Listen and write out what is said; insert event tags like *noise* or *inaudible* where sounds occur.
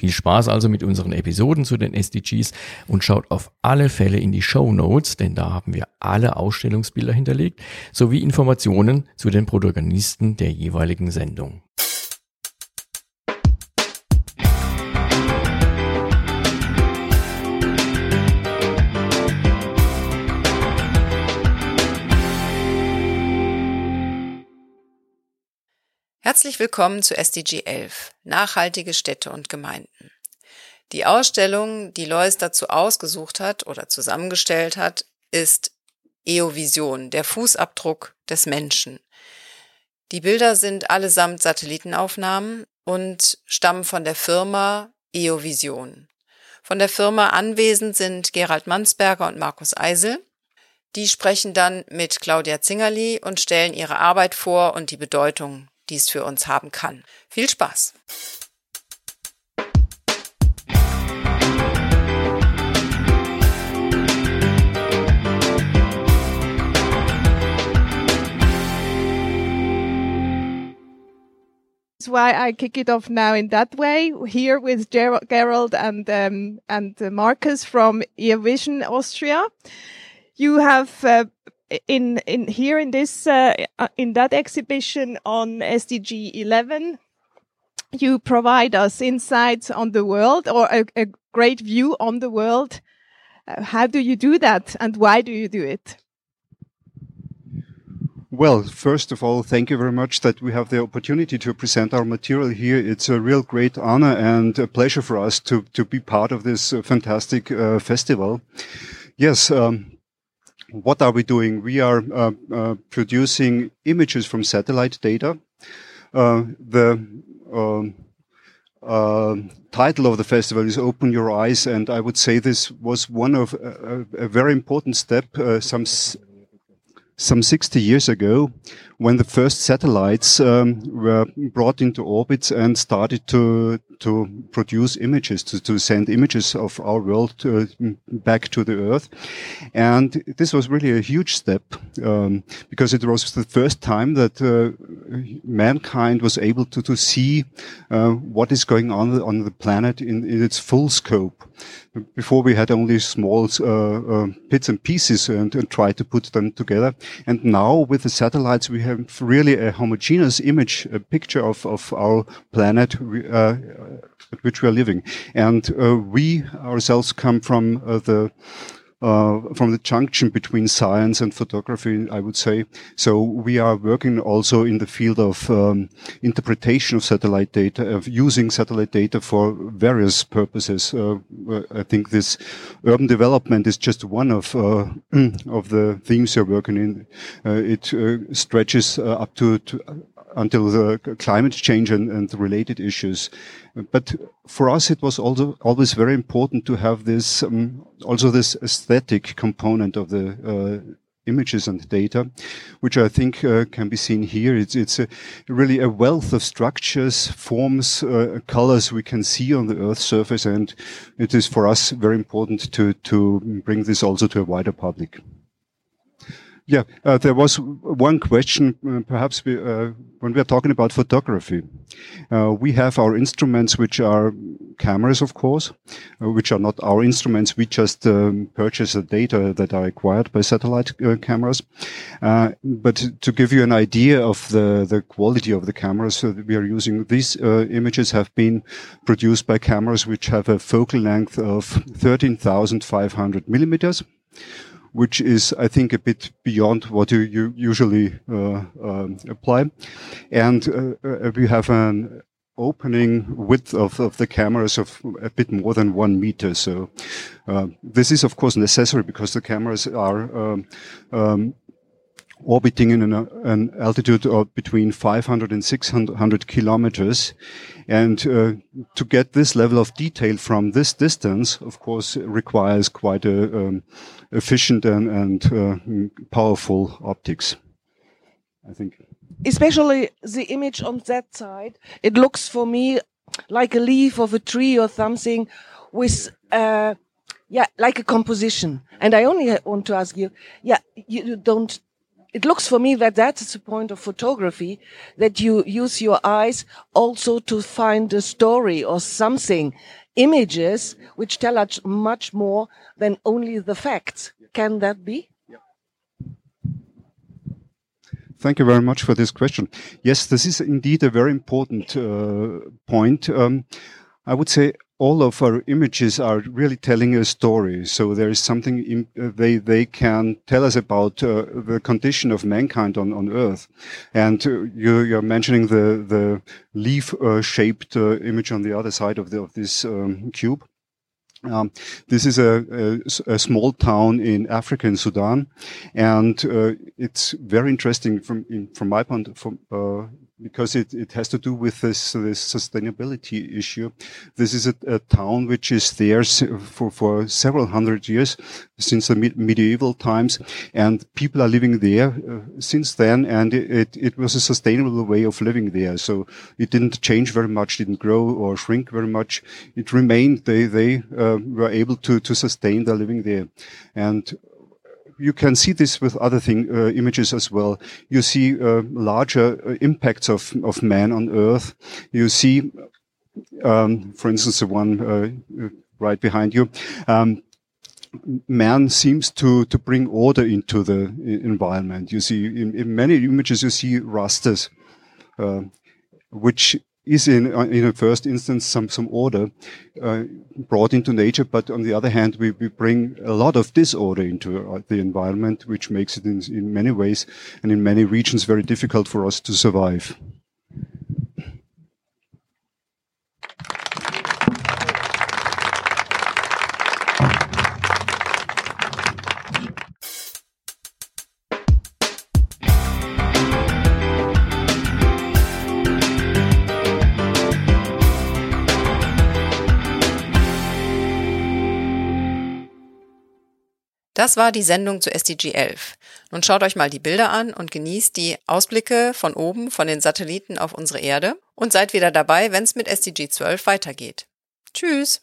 Viel Spaß also mit unseren Episoden zu den SDGs und schaut auf alle Fälle in die Show Notes, denn da haben wir alle Ausstellungsbilder hinterlegt, sowie Informationen zu den Protagonisten der jeweiligen Sendung. Herzlich willkommen zu SDG 11, nachhaltige Städte und Gemeinden. Die Ausstellung, die Lois dazu ausgesucht hat oder zusammengestellt hat, ist EOVision, der Fußabdruck des Menschen. Die Bilder sind allesamt Satellitenaufnahmen und stammen von der Firma EOVision. Von der Firma anwesend sind Gerald Mansberger und Markus Eisel. Die sprechen dann mit Claudia Zingerli und stellen ihre Arbeit vor und die Bedeutung die es für uns haben kann. Viel Spaß! That's why I kick it off now in that way here with Ger Gerald and um, and uh, Marcus from EOVision Austria. You have uh, in in here in this uh, uh in that exhibition on SDG 11 you provide us insights on the world or a, a great view on the world uh, how do you do that and why do you do it well, first of all, thank you very much that we have the opportunity to present our material here. It's a real great honor and a pleasure for us to, to be part of this uh, fantastic uh, festival. Yes, um, what are we doing? We are uh, uh, producing images from satellite data. Uh, the um, uh, title of the festival is Open Your Eyes, and I would say this was one of a, a very important step uh, some some 60 years ago when the first satellites um, were brought into orbit and started to to produce images, to, to send images of our world to, back to the Earth. And this was really a huge step um, because it was the first time that uh, mankind was able to, to see uh, what is going on on the planet in, in its full scope. Before we had only small uh, uh, bits and pieces and, and tried to put them together. And now with the satellites, we have really a homogeneous image, a picture of, of our planet uh, at which we are living. And uh, we ourselves come from uh, the uh, from the junction between science and photography, I would say. So we are working also in the field of um, interpretation of satellite data, of using satellite data for various purposes. Uh, I think this urban development is just one of uh, *clears throat* of the themes you're working in. Uh, it uh, stretches uh, up to, to until the climate change and, and related issues. But for us, it was also always very important to have this, um, also this aesthetic component of the uh, images and data, which I think uh, can be seen here. It's, it's a, really a wealth of structures, forms, uh, colors we can see on the Earth's surface, and it is for us very important to to bring this also to a wider public. Yeah, uh, there was one question, uh, perhaps we, uh, when we are talking about photography. Uh, we have our instruments, which are cameras, of course, uh, which are not our instruments. We just um, purchase the data that are acquired by satellite uh, cameras. but to give you an idea of the, the quality of the cameras that we are using, these images have been produced by cameras which have a focal length of 13,500 millimeters which is, I think, a bit beyond what you, you usually uh, um, apply. And uh, uh, we have an opening width of, of the cameras of a bit more than one meter. So uh, this is, of course, necessary because the cameras are um, um, orbiting in an, an, altitude of between 500 and 600 kilometers. And uh, to get this level of detail from this distance, of course, requires quite a um, efficient and, and uh, powerful optics. I think. Especially the image on that side, it looks for me like a leaf of a tree or something with, uh, yeah, like a composition. And I only want to ask you, yeah, you don't it looks for me that that's the point of photography that you use your eyes also to find a story or something images which tell us much more than only the facts can that be Thank you very much for this question. Yes, this is indeed a very important uh, point. Um, I would say all of our images are really telling a story. So there is something in, uh, they they can tell us about uh, the condition of mankind on, on Earth. And uh, you, are mentioning the the leaf shaped uh, image on the other side of the of this um, cube. Um, this is a, a, a, small town in Africa, in Sudan, and uh, it's very interesting from in, from my point from uh, because it, it has to do with this, this sustainability issue. This is a, a town which is there for, for several hundred years since the medieval times, and people are living there uh, since then, and it, it was a sustainable way of living there. So it didn't change very much, didn't grow or shrink very much. It remained. They they uh, were able to to sustain their living there, and you can see this with other thing, uh, images as well. You see uh, larger uh, impacts of, of man on Earth. You see, um, for instance, the one right behind you. Um, man seems to to bring order into the environment. You see, in, in many images, you see rasters, uh, which is in uh, in a first instance some some order uh, brought into nature, but on the other hand, we, we bring a lot of disorder into uh, the environment, which makes it in, in many ways and in many regions very difficult for us to survive. Das war die Sendung zu SDG 11. Nun schaut euch mal die Bilder an und genießt die Ausblicke von oben von den Satelliten auf unsere Erde und seid wieder dabei, wenn es mit SDG 12 weitergeht. Tschüss!